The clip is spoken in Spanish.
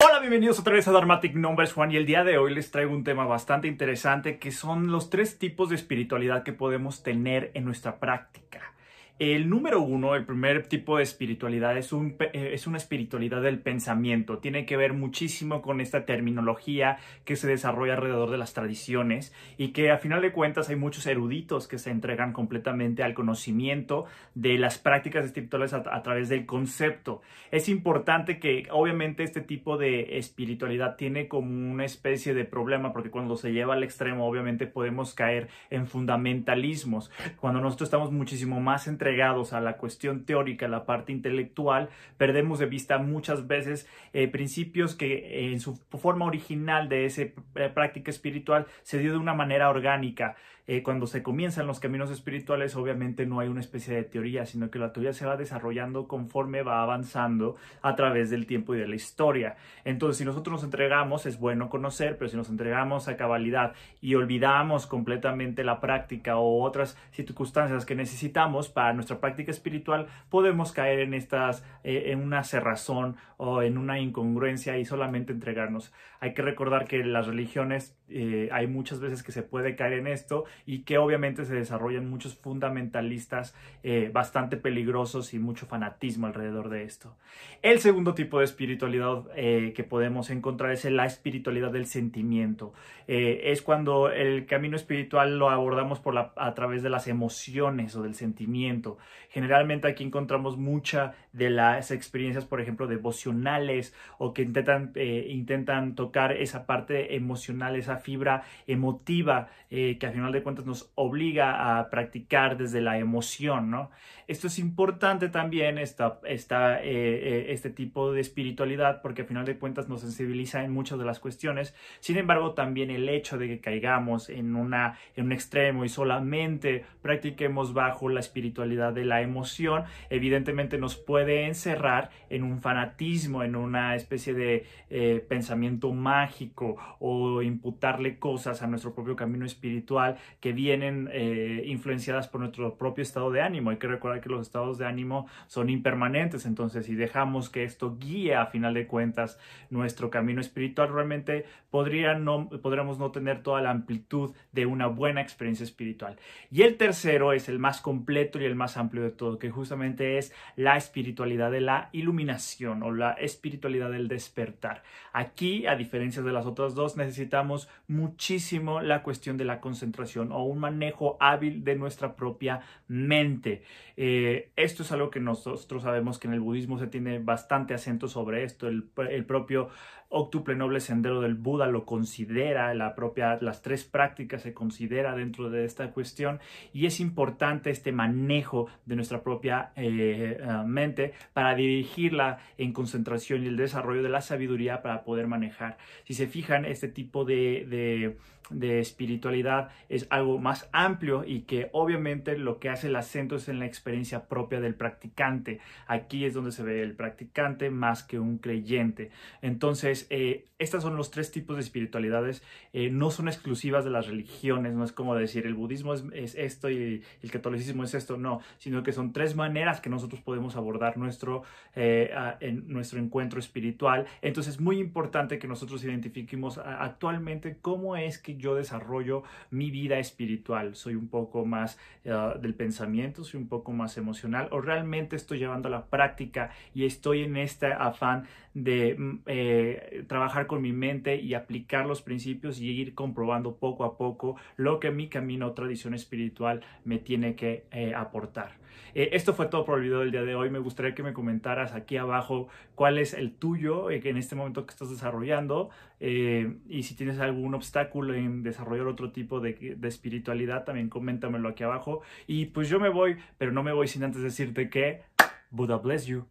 Hola, bienvenidos otra vez a Dharmatic Numbers Juan y el día de hoy les traigo un tema bastante interesante que son los tres tipos de espiritualidad que podemos tener en nuestra práctica. El número uno, el primer tipo de espiritualidad es, un, eh, es, una espiritualidad del pensamiento. Tiene que ver muchísimo con esta terminología que se desarrolla alrededor de las tradiciones y que a final de cuentas hay muchos eruditos que se entregan completamente al conocimiento de las prácticas espirituales a, a través del concepto. Es importante que obviamente este tipo de espiritualidad tiene como una especie de problema porque cuando se lleva al extremo obviamente podemos caer en fundamentalismos. Cuando nosotros estamos muchísimo más entre a la cuestión teórica, la parte intelectual, perdemos de vista muchas veces eh, principios que eh, en su forma original de esa eh, práctica espiritual se dio de una manera orgánica. cuando se comienzan los caminos espirituales, obviamente no hay una especie de teoría, sino que la teoría se va desarrollando conforme va avanzando a través del tiempo y de la historia. Entonces, si nosotros nos entregamos, es bueno conocer, pero si nos entregamos a cabalidad y olvidamos completamente la práctica o otras circunstancias que necesitamos para nuestra práctica espiritual, podemos caer en estas, eh, en una cerrazón o en una incongruencia y solamente entregarnos. Hay que recordar que las religiones eh, hay muchas veces que se puede caer en esto y que obviamente se desarrollan muchos fundamentalistas eh, bastante peligrosos y mucho fanatismo alrededor de esto. El segundo tipo de espiritualidad que podemos encontrar es la espiritualidad del sentimiento. es cuando el camino espiritual lo abordamos por a través de las emociones o del sentimiento Generalmente aquí encontramos mucha de las experiencias, por ejemplo, devocionales o que intentan, eh, intentan tocar esa parte emocional, esa fibra emotiva eh, que al final de cuentas nos obliga a practicar desde la emoción, ¿no? Esto es importante también, esta, esta, eh, este tipo de espiritualidad, porque al final de cuentas nos sensibiliza en muchas de las cuestiones. Sin embargo, también el hecho de que caigamos en, una, en un extremo y solamente practiquemos bajo la espiritualidad de la emoción, evidentemente nos puede encerrar en un fanatismo, en una especie de eh, pensamiento mágico o imputarle cosas a nuestro propio camino espiritual que vienen eh, influenciadas por nuestro propio estado de ánimo. Hay que recordar que los estados de ánimo son impermanentes, entonces si dejamos que esto guíe a final de cuentas nuestro camino espiritual, realmente no, podríamos no tener toda la amplitud de una buena experiencia espiritual. Y el tercero es el más completo y el más amplio de todo, que justamente es la espiritualidad de la iluminación o la espiritualidad del despertar. Aquí, a diferencia de las otras dos, necesitamos muchísimo la cuestión de la concentración o un manejo hábil de nuestra propia mente. Eh, esto es algo que nosotros sabemos que en el budismo se tiene bastante acento sobre esto. El, el propio octuple noble sendero del Buda lo considera, la propia, las tres prácticas se considera dentro de esta cuestión y es importante este manejo de nuestra propia eh, eh, mente para dirigirla en concentración y el desarrollo de la sabiduría para poder manejar. Si se fijan, este tipo de, de de espiritualidad es algo más amplio y que obviamente lo que hace el acento es en la experiencia propia del practicante. Aquí es donde se ve el practicante más que un creyente. Entonces, eh, estos son los tres tipos de espiritualidades. Eh, no son exclusivas de las religiones, no es como decir el budismo es, esto y el catolicismo es esto, no, sino que son tres maneras que nosotros podemos abordar nuestro, eh, en nuestro encuentro espiritual. Entonces, es muy importante que nosotros identifiquemos actualmente cómo es que yo desarrollo mi vida espiritual. Soy un poco más eh, del pensamiento, soy un poco más emocional o realmente estoy llevando a la práctica y estoy en este afán de mm, eh, trabajar con mi mente y aplicar los principios y ir comprobando poco a poco lo que mi camino o tradición espiritual me tiene que eh, aportar. esto fue todo por el video del día de hoy. Me gustaría que me comentaras aquí abajo cuál es el tuyo en este momento que estás desarrollando y si tienes algún obstáculo desarrollar otro tipo de, de espiritualidad, también coméntamelo aquí abajo. Y pues yo me voy, pero no me voy sin antes decirte que Buddha bless you.